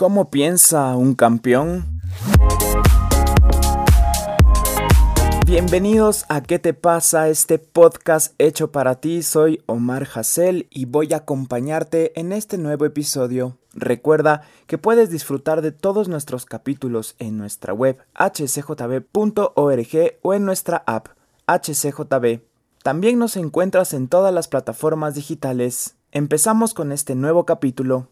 ¿Cómo piensa un campeón? Bienvenidos a ¿Qué te pasa? Este podcast hecho para ti. Soy Omar Hassel y voy a acompañarte en este nuevo episodio. Recuerda que puedes disfrutar de todos nuestros capítulos en nuestra web hcjb.org o en nuestra app hcjb. También nos encuentras en todas las plataformas digitales. Empezamos con este nuevo capítulo.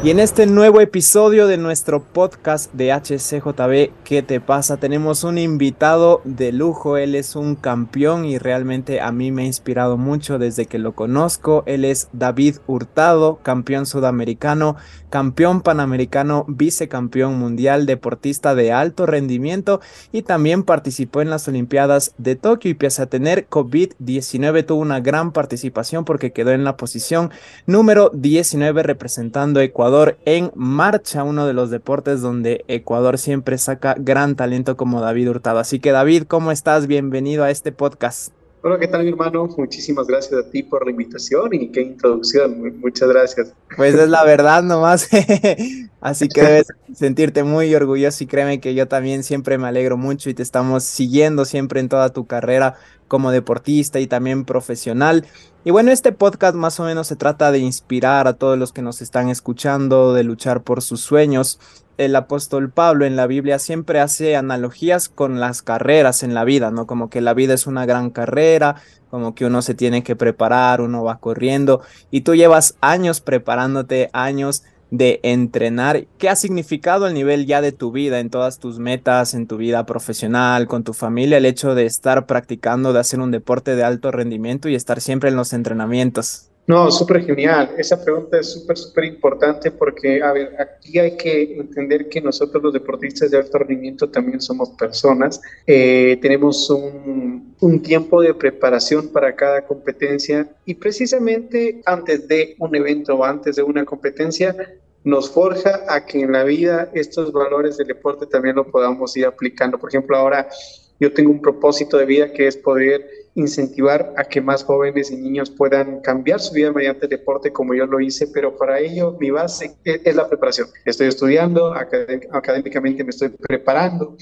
Y en este nuevo episodio de nuestro podcast de HCJB, ¿qué te pasa? Tenemos un invitado de lujo, él es un campeón y realmente a mí me ha inspirado mucho desde que lo conozco. Él es David Hurtado, campeón sudamericano, campeón panamericano, vicecampeón mundial, deportista de alto rendimiento y también participó en las Olimpiadas de Tokio y pese a tener COVID-19 tuvo una gran participación porque quedó en la posición número 19 representando a Ecuador en marcha, uno de los deportes donde Ecuador siempre saca gran talento como David Hurtado. Así que David, ¿cómo estás? Bienvenido a este podcast. Hola, ¿qué tal mi hermano? Muchísimas gracias a ti por la invitación y qué introducción. Muchas gracias. Pues es la verdad nomás. Así que debes sentirte muy orgulloso y créeme que yo también siempre me alegro mucho y te estamos siguiendo siempre en toda tu carrera como deportista y también profesional. Y bueno, este podcast más o menos se trata de inspirar a todos los que nos están escuchando, de luchar por sus sueños. El apóstol Pablo en la Biblia siempre hace analogías con las carreras en la vida, ¿no? Como que la vida es una gran carrera, como que uno se tiene que preparar, uno va corriendo y tú llevas años preparándote, años de entrenar. ¿Qué ha significado el nivel ya de tu vida, en todas tus metas, en tu vida profesional, con tu familia, el hecho de estar practicando, de hacer un deporte de alto rendimiento y estar siempre en los entrenamientos? No, súper genial. Esa pregunta es súper, súper importante porque, a ver, aquí hay que entender que nosotros los deportistas de alto rendimiento también somos personas. Eh, tenemos un, un tiempo de preparación para cada competencia y precisamente antes de un evento o antes de una competencia nos forja a que en la vida estos valores del deporte también lo podamos ir aplicando. Por ejemplo, ahora yo tengo un propósito de vida que es poder incentivar a que más jóvenes y niños puedan cambiar su vida mediante el deporte como yo lo hice, pero para ello mi base es, la preparación. Estoy estudiando, académicamente me estoy preparando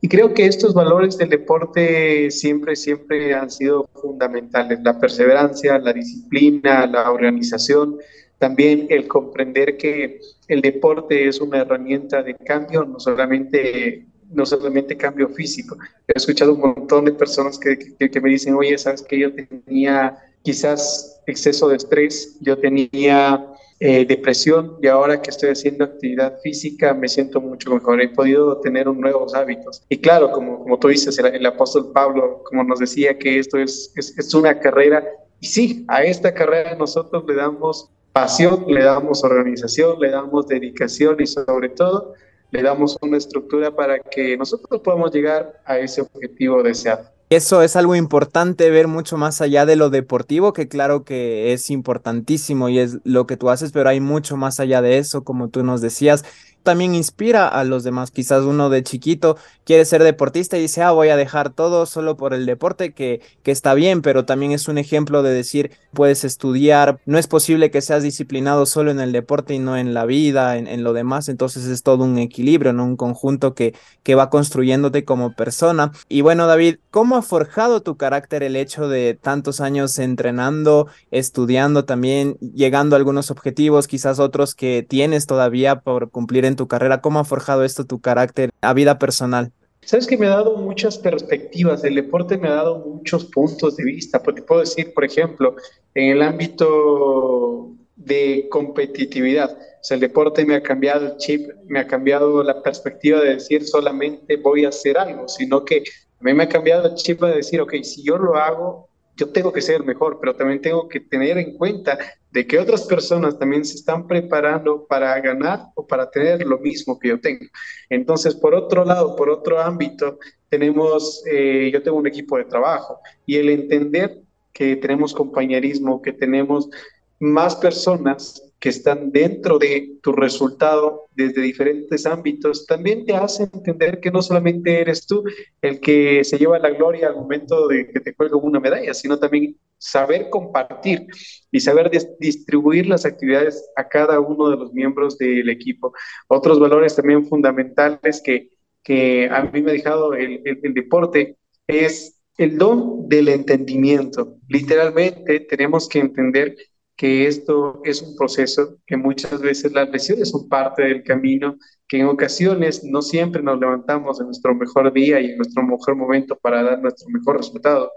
y creo que estos valores del deporte siempre, siempre han sido fundamentales. La perseverancia, la disciplina, la organización, también el comprender que el deporte es una herramienta de cambio, no solamente no solamente cambio físico. He escuchado un montón de personas que, que, me dicen, oye, sabes que yo tenía quizás exceso de estrés, yo tenía eh, depresión y ahora que estoy haciendo actividad física me siento mucho mejor, he podido tener nuevos hábitos. Y claro, como, como tú dices, el, apóstol Pablo, como nos decía que esto es, es, es una carrera, y sí, a esta carrera nosotros le damos pasión, le damos organización, le damos dedicación y sobre todo le damos una estructura para que nosotros podamos llegar a ese objetivo deseado. Eso es algo importante ver mucho más allá de lo deportivo, que claro que es importantísimo y es lo que tú haces, pero hay mucho más allá de eso, como tú nos decías también inspira a los demás. Quizás uno de chiquito quiere ser deportista y dice, ah, voy a dejar todo solo por el deporte, que, que está bien, pero también es un ejemplo de decir, puedes estudiar, no es posible que seas disciplinado solo en el deporte y no en la vida, en, lo demás, entonces es todo un equilibrio, ¿no? Un conjunto que, que va construyéndote como persona. Y bueno, David, ¿cómo ha forjado tu carácter el hecho de tantos años entrenando, estudiando también, llegando a algunos objetivos, quizás otros que tienes todavía por cumplir en tu carrera? ¿Cómo ha forjado esto tu carácter a vida personal? Sabes que me ha dado muchas perspectivas, el deporte me ha dado muchos puntos de vista, porque puedo decir, por ejemplo, en el ámbito de competitividad, o el deporte me ha cambiado el chip, me ha cambiado la perspectiva de decir solamente voy a hacer algo, sino que a mí me ha cambiado el chip de decir, ok, si yo lo hago, yo tengo que ser mejor, pero también tengo que tener en cuenta de que otras personas también se están preparando para ganar o para tener lo mismo que yo tengo. Entonces, por otro lado, por otro ámbito, tenemos, eh, yo tengo un equipo de trabajo y el entender que tenemos compañerismo, que tenemos más personas que están dentro de tu resultado desde diferentes ámbitos, también te hace entender que no solamente eres tú el que se lleva la gloria al momento de que te cuelga una medalla, sino también saber compartir y saber distribuir las actividades a cada uno de los miembros del equipo. Otros valores también fundamentales que, que a mí me ha dejado el deporte es el don del entendimiento. Literalmente tenemos que entender que esto es un proceso, que muchas veces las lesiones son parte del camino, que en ocasiones no siempre nos levantamos en nuestro mejor día y en nuestro mejor momento para dar nuestro mejor resultado.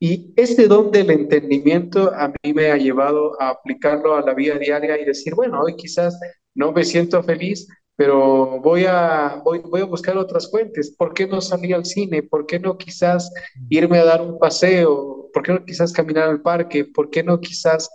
Y este don del entendimiento a mí me ha llevado a aplicarlo a la vida diaria y decir, bueno, hoy quizás no me siento feliz, pero voy a, voy, voy a buscar otras fuentes. ¿Por qué no salir al cine? ¿Por qué no quizás irme a dar un paseo? ¿Por qué no quizás caminar al parque? ¿Por qué no quizás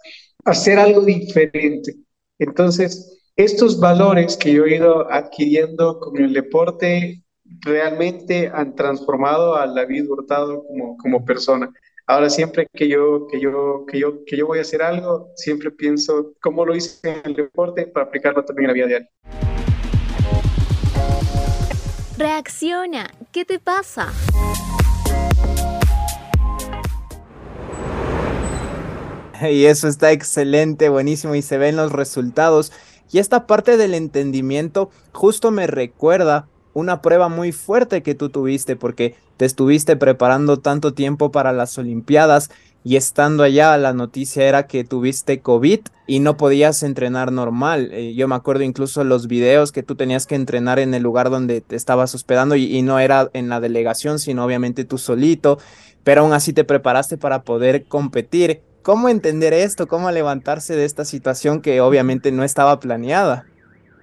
hacer algo diferente. Entonces, estos valores que yo he ido adquiriendo con el deporte realmente han transformado a David Hurtado como, como persona. Ahora siempre que yo, que, yo, que, yo, que yo voy a hacer algo, siempre pienso cómo lo hice en el deporte para aplicarlo también en la vida diaria. Reacciona, ¿qué te pasa? Y eso está excelente, buenísimo y se ven los resultados. Y esta parte del entendimiento justo me recuerda una prueba muy fuerte que tú tuviste porque te estuviste preparando tanto tiempo para las Olimpiadas y estando allá la noticia era que tuviste COVID y no podías entrenar normal. Eh, yo me acuerdo incluso los videos que tú tenías que entrenar en el lugar donde te estabas hospedando y, y no era en la delegación, sino obviamente tú solito, pero aún así te preparaste para poder competir ¿Cómo entender esto? ¿Cómo levantarse de esta situación que obviamente no estaba planeada?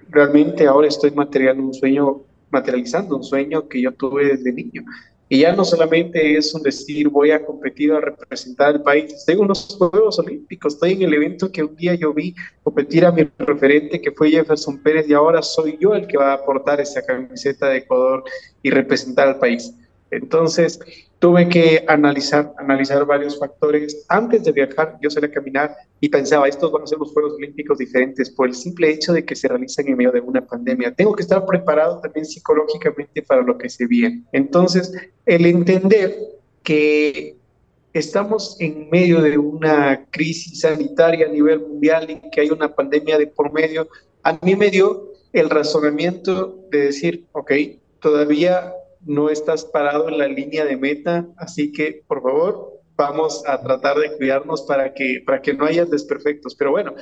Realmente ahora estoy materializando un sueño, materializando un sueño que yo tuve desde niño. Y ya no solamente es un decir voy a competir a representar al país, estoy en unos Juegos Olímpicos, estoy en el evento que un día yo vi competir a mi referente que fue Jefferson Pérez y ahora soy yo el que va a aportar esa camiseta de Ecuador y representar al país. Entonces, tuve que analizar, varios factores. Antes de viajar, yo salí a caminar y pensaba, estos van a ser los Juegos Olímpicos diferentes por el simple hecho de que se realizan en medio de una pandemia. Tengo que estar preparado también psicológicamente para lo que se viene. Entonces, el entender que estamos en medio de una crisis sanitaria a nivel mundial y que hay una pandemia de por medio, a mí me dio el razonamiento de decir, ok, todavía no estás parado en la línea de meta, así que por favor vamos a tratar de cuidarnos para que, para que no haya desperfectos. Pero bueno,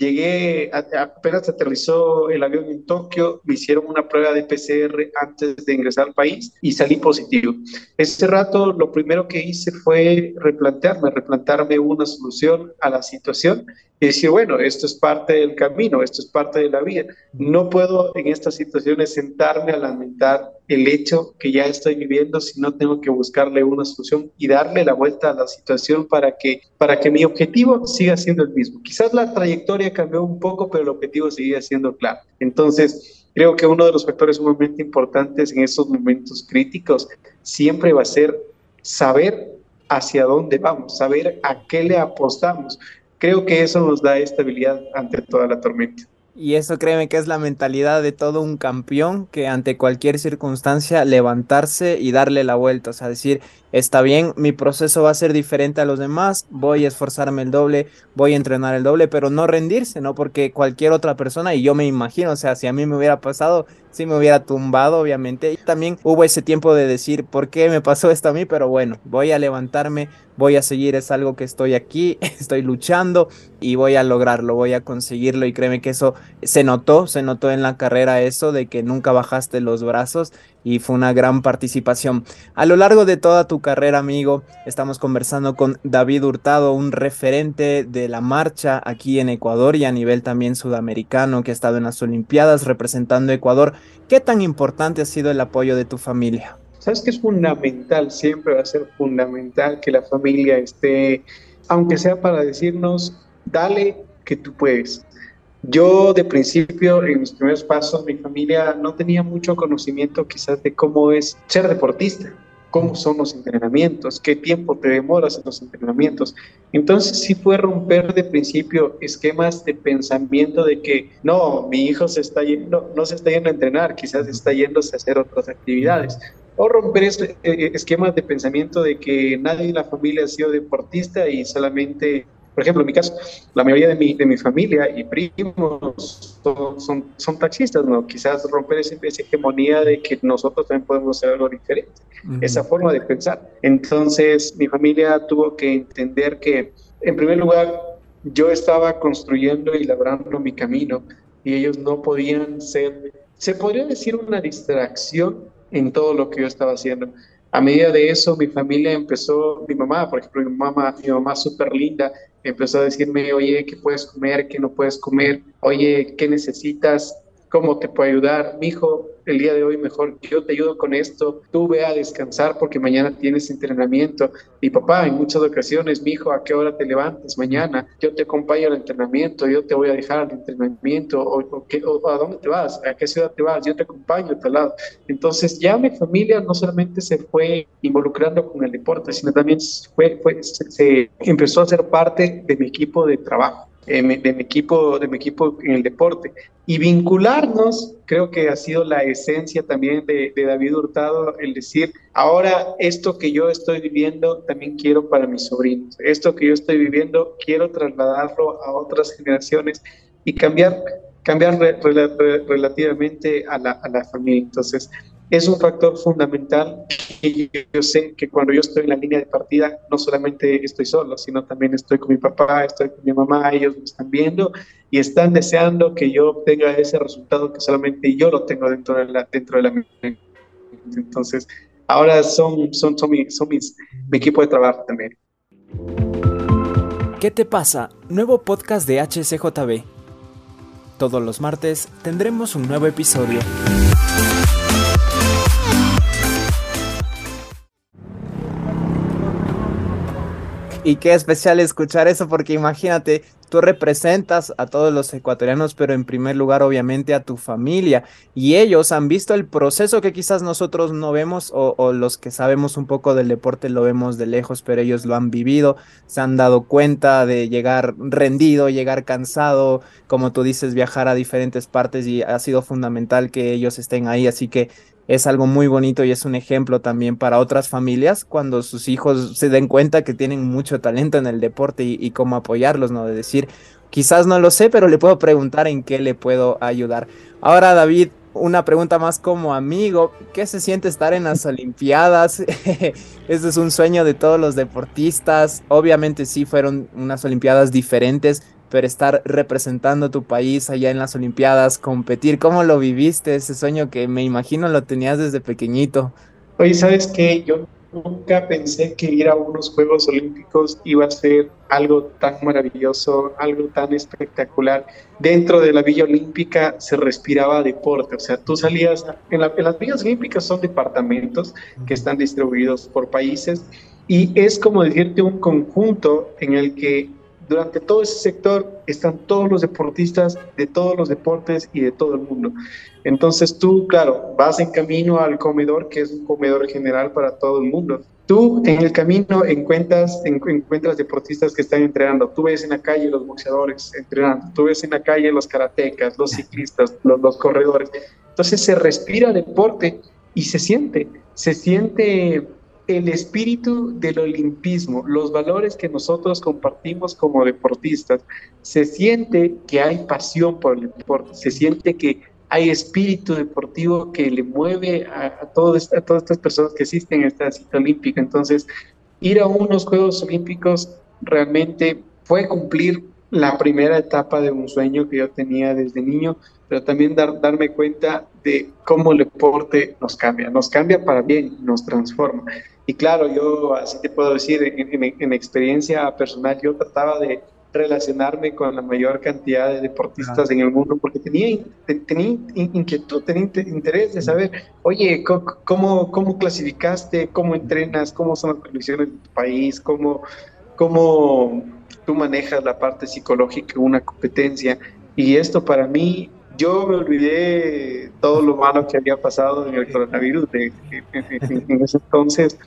llegué, apenas aterrizó el avión en Tokio, me hicieron una prueba de PCR antes de ingresar al país y salí positivo. Ese rato lo primero que hice fue replantearme, replantearme una solución a la situación y decir, bueno, esto es parte del camino, esto es parte de la vida. No puedo en estas situaciones sentarme a lamentar el hecho que ya estoy viviendo, sino tengo que buscarle una solución y darle la vuelta a la situación para que, para que mi objetivo siga siendo el mismo. Quizás la trayectoria cambió un poco, pero el objetivo sigue siendo claro. Entonces, creo que uno de los factores sumamente importantes en estos momentos críticos siempre va a ser saber hacia dónde vamos, saber a qué le apostamos creo que eso nos da estabilidad ante toda la tormenta. Y eso créeme que es la mentalidad de todo un campeón que ante cualquier circunstancia levantarse y darle la vuelta, o sea, decir, está bien, mi proceso va a ser diferente a los demás, voy a esforzarme el doble, voy a entrenar el doble, pero no rendirse, ¿no? Porque cualquier otra persona, y yo me imagino, o sea, si a mí me hubiera pasado, sí me hubiera tumbado, obviamente. Y también hubo ese tiempo de decir, ¿por qué me pasó esto a mí? Pero bueno, voy a levantarme, voy a seguir, es algo que estoy aquí, estoy luchando y voy a lograrlo, voy a conseguirlo y créeme que eso se notó, se notó en la carrera eso de que nunca bajaste los brazos y fue una gran participación. A lo largo de toda tu carrera, amigo, estamos conversando con David Hurtado, un referente de la marcha aquí en Ecuador y a nivel también sudamericano que ha estado en las Olimpiadas representando a Ecuador. ¿Qué tan importante ha sido el apoyo de tu familia? Sabes que es fundamental, siempre va a ser fundamental que la familia esté, aunque sea para decirnos, dale que tú puedes. Yo de principio, en mis primeros pasos, mi familia no tenía mucho conocimiento quizás de cómo es ser deportista. Cómo son los entrenamientos, qué tiempo te demoras en los entrenamientos. Entonces sí fue romper de principio esquemas de pensamiento de que no, mi hijo se está yendo, no se está yendo a entrenar, quizás está yéndose a hacer otras actividades. O romper eh, esquemas de pensamiento de que nadie en la familia ha sido deportista y solamente por ejemplo, en mi caso, la mayoría de mi, de mi familia y primos son, son, taxistas, ¿no? Quizás romper esa, hegemonía de que nosotros también podemos hacer algo diferente, esa forma de pensar. Entonces, mi familia tuvo que entender que, en primer lugar, yo estaba construyendo y labrando mi camino y ellos no podían ser, se podría decir, una distracción en todo lo que yo estaba haciendo. A medida de eso, mi familia empezó, mi mamá, por ejemplo, mi mamá, mi mamá súper linda, empezó a decirme, oye, ¿qué puedes comer? ¿Qué no puedes comer? Oye, ¿qué necesitas? ¿Cómo te puedo ayudar? Mi hijo, el día de hoy mejor yo te ayudo con esto, tú ve a descansar porque mañana tienes entrenamiento. Y papá, en muchas ocasiones, mi hijo, ¿a qué hora te levantas mañana? Yo te acompaño al entrenamiento, yo te voy a dejar al entrenamiento, o, a dónde te vas, a qué ciudad te vas, yo te acompaño a tal lado. Entonces ya mi familia no solamente se fue involucrando con el deporte, sino también fue, fue se empezó a ser parte de mi equipo de trabajo de mi, equipo, de mi equipo en el deporte. Y vincularnos, creo que ha sido la esencia también de, David Hurtado, el decir, ahora esto que yo estoy viviendo también quiero para mis sobrinos, esto que yo estoy viviendo quiero trasladarlo a otras generaciones y cambiar, cambiar relativamente a la, a la familia. Entonces, es un factor fundamental y yo sé que cuando yo estoy en la línea de partida no solamente estoy solo, sino también estoy con mi papá, estoy con mi mamá, ellos me están viendo y están deseando que yo obtenga ese resultado que solamente yo lo tengo dentro de la, dentro de la mente. Entonces, ahora son, son, son, mi, son mis, mi equipo de trabajo también. ¿Qué te pasa? Nuevo podcast de HCJB. Todos los martes tendremos un nuevo episodio. Y qué especial escuchar eso, porque imagínate, tú representas a todos los ecuatorianos, pero en primer lugar, obviamente, a tu familia. Y ellos han visto el proceso que quizás nosotros no vemos, o, los que sabemos un poco del deporte lo vemos de lejos, pero ellos lo han vivido, se han dado cuenta de llegar rendido, llegar cansado, como tú dices, viajar a diferentes partes y ha sido fundamental que ellos estén ahí. Así que es algo muy bonito y es un ejemplo también para otras familias cuando sus hijos se den cuenta que tienen mucho talento en el deporte y, cómo apoyarlos, ¿no? De decir, quizás no lo sé, pero le puedo preguntar en qué le puedo ayudar. Ahora, David, una pregunta más como amigo, ¿qué se siente estar en las Olimpiadas? Ese es un sueño de todos los deportistas. Obviamente sí fueron unas Olimpiadas diferentes, pero estar representando tu país allá en las Olimpiadas, competir, ¿cómo lo viviste? Ese sueño que me imagino lo tenías desde pequeñito. Oye, ¿sabes qué? Yo nunca pensé que ir a unos Juegos Olímpicos iba a ser algo tan maravilloso, algo tan espectacular. Dentro de la Villa Olímpica se respiraba deporte, o sea, tú salías, en, en las Villas Olímpicas son departamentos que están distribuidos por países y es como decirte un conjunto en el que durante todo ese sector están todos los deportistas de todos los deportes y de todo el mundo. Entonces tú, claro, vas en camino al comedor, que es un comedor general para todo el mundo. Tú en el camino encuentras, encuentras deportistas que están entrenando. Tú ves en la calle los boxeadores entrenando. Tú ves en la calle los karatecas, los ciclistas, los, los corredores. Entonces se respira deporte y se siente, se siente el espíritu del olimpismo, los valores que nosotros compartimos como deportistas, se siente que hay pasión por el deporte, se siente que hay espíritu deportivo que le mueve a, a, todas estas personas que asisten a esta cita olímpica. Entonces, ir a unos Juegos Olímpicos realmente fue cumplir la primera etapa de un sueño que yo tenía desde niño, pero también dar, darme cuenta de cómo el deporte nos cambia, nos cambia para bien, nos transforma. Y claro, yo así te puedo decir, en, experiencia personal, yo trataba de relacionarme con la mayor cantidad de deportistas en el mundo porque tenía, tenía inquietud, tenía interés de saber, oye, ¿cómo, cómo clasificaste? ¿Cómo entrenas? ¿Cómo son las condiciones de tu país? ¿Cómo, cómo tú manejas la parte psicológica de una competencia? Y esto para mí yo me olvidé todo lo malo que había pasado en el coronavirus de, en ese entonces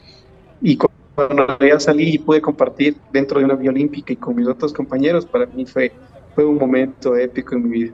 y cuando ya salí y pude compartir dentro de una vía olímpica y con mis otros compañeros, para mí fue, fue un momento épico en mi vida.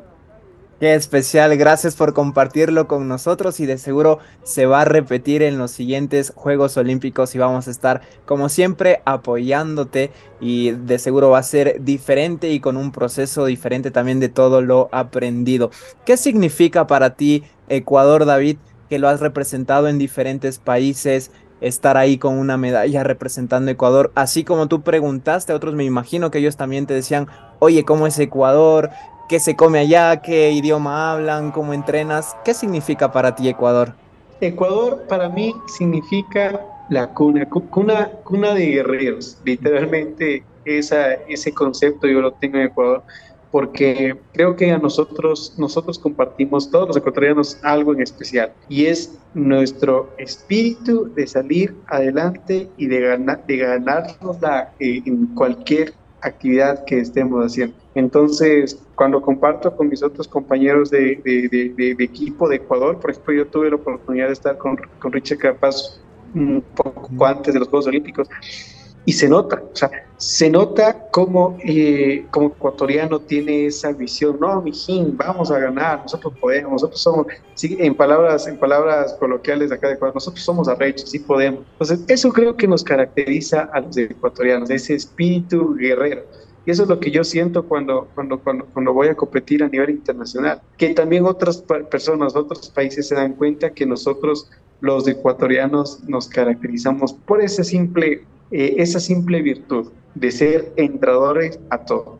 Qué especial, gracias por compartirlo con nosotros y de seguro se va a repetir en los siguientes Juegos Olímpicos y vamos a estar como siempre apoyándote y de seguro va a ser diferente y con un proceso diferente también de todo lo aprendido. ¿Qué significa para ti Ecuador, David, que lo has representado en diferentes países? estar ahí con una medalla representando Ecuador, así como tú preguntaste a otros, me imagino que ellos también te decían, oye, ¿cómo es Ecuador? Qué se come allá, qué idioma hablan, cómo entrenas. ¿Qué significa para ti Ecuador? Ecuador para mí significa la cuna, cuna, cuna de guerreros. Literalmente esa, ese concepto yo lo tengo en Ecuador porque creo que a nosotros, nosotros compartimos, todos los ecuatorianos, algo en especial, y es nuestro espíritu de salir adelante y de, ganar, de ganárnosla eh, en cualquier actividad que estemos haciendo. Entonces, cuando comparto con mis otros compañeros de, equipo de Ecuador, por ejemplo, yo tuve la oportunidad de estar con, con Richard Carapaz un poco antes de los Juegos Olímpicos, y se nota, o sea, se nota como, eh, como ecuatoriano tiene esa visión, no, mijín, vamos a ganar, nosotros podemos, nosotros somos, sí, en palabras, en palabras coloquiales de acá de Ecuador, nosotros somos arrechos, sí podemos. Entonces, eso creo que nos caracteriza a los ecuatorianos, ese espíritu guerrero. Y eso es lo que yo siento cuando, cuando, cuando, cuando voy a competir a nivel internacional, que también otras personas, otros países se dan cuenta que nosotros los ecuatorianos nos caracterizamos por ese simple eh, esa simple virtud de ser entradores a todo.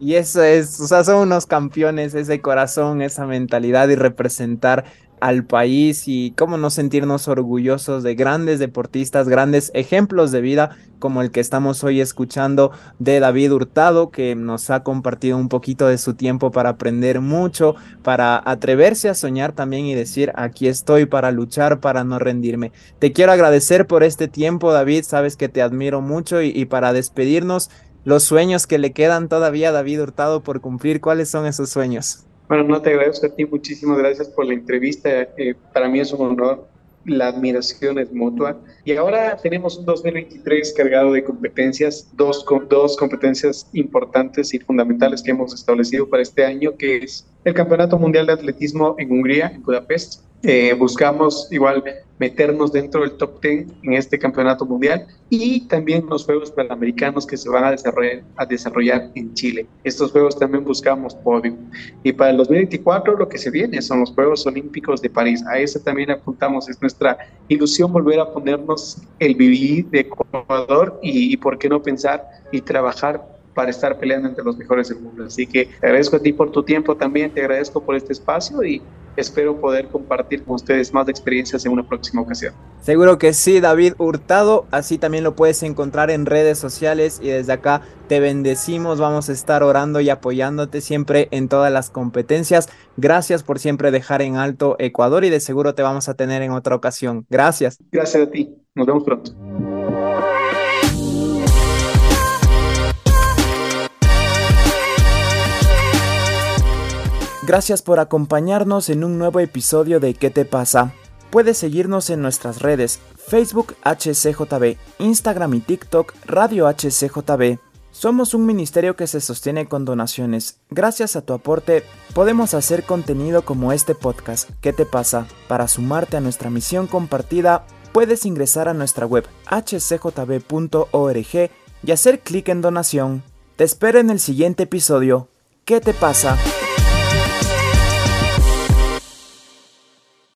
Y eso es, o sea, son unos campeones, ese corazón, esa mentalidad y representar al país y cómo no sentirnos orgullosos de grandes deportistas, grandes ejemplos de vida como el que estamos hoy escuchando de David Hurtado, que nos ha compartido un poquito de su tiempo para aprender mucho, para atreverse a soñar también y decir, aquí estoy para luchar, para no rendirme. Te quiero agradecer por este tiempo, David, sabes que te admiro mucho y, y para despedirnos, los sueños que le quedan todavía a David Hurtado por cumplir, ¿cuáles son esos sueños? Bueno, no te agradezco a ti, muchísimas gracias por la entrevista. Eh, para mí es un honor, la admiración es mutua. Y ahora tenemos un 2023 cargado de competencias, dos, dos competencias importantes y fundamentales que hemos establecido para este año, que es el Campeonato Mundial de Atletismo en Hungría, en Budapest. Eh, buscamos igual meternos dentro del top 10 en este campeonato mundial y también los Juegos Panamericanos que se van a desarrollar, a desarrollar en Chile. Estos Juegos también buscamos podio. Y para el 2024 lo que se viene son los Juegos Olímpicos de París. A ese también apuntamos. Es nuestra ilusión volver a ponernos el vivir de Ecuador y, y por qué no pensar y trabajar para estar peleando entre los mejores del mundo. Así que te agradezco a ti por tu tiempo también, te agradezco por este espacio y espero poder compartir con ustedes más experiencias en una próxima ocasión. Seguro que sí, David Hurtado, así también lo puedes encontrar en redes sociales y desde acá te bendecimos, vamos a estar orando y apoyándote siempre en todas las competencias. Gracias por siempre dejar en alto Ecuador y de seguro te vamos a tener en otra ocasión. Gracias. Gracias a ti, nos vemos pronto. Gracias por acompañarnos en un nuevo episodio de ¿Qué te pasa? Puedes seguirnos en nuestras redes Facebook HCJB, Instagram y TikTok Radio HCJB. Somos un ministerio que se sostiene con donaciones. Gracias a tu aporte podemos hacer contenido como este podcast. ¿Qué te pasa? Para sumarte a nuestra misión compartida, puedes ingresar a nuestra web hcjb.org y hacer clic en donación. Te espero en el siguiente episodio. ¿Qué te pasa?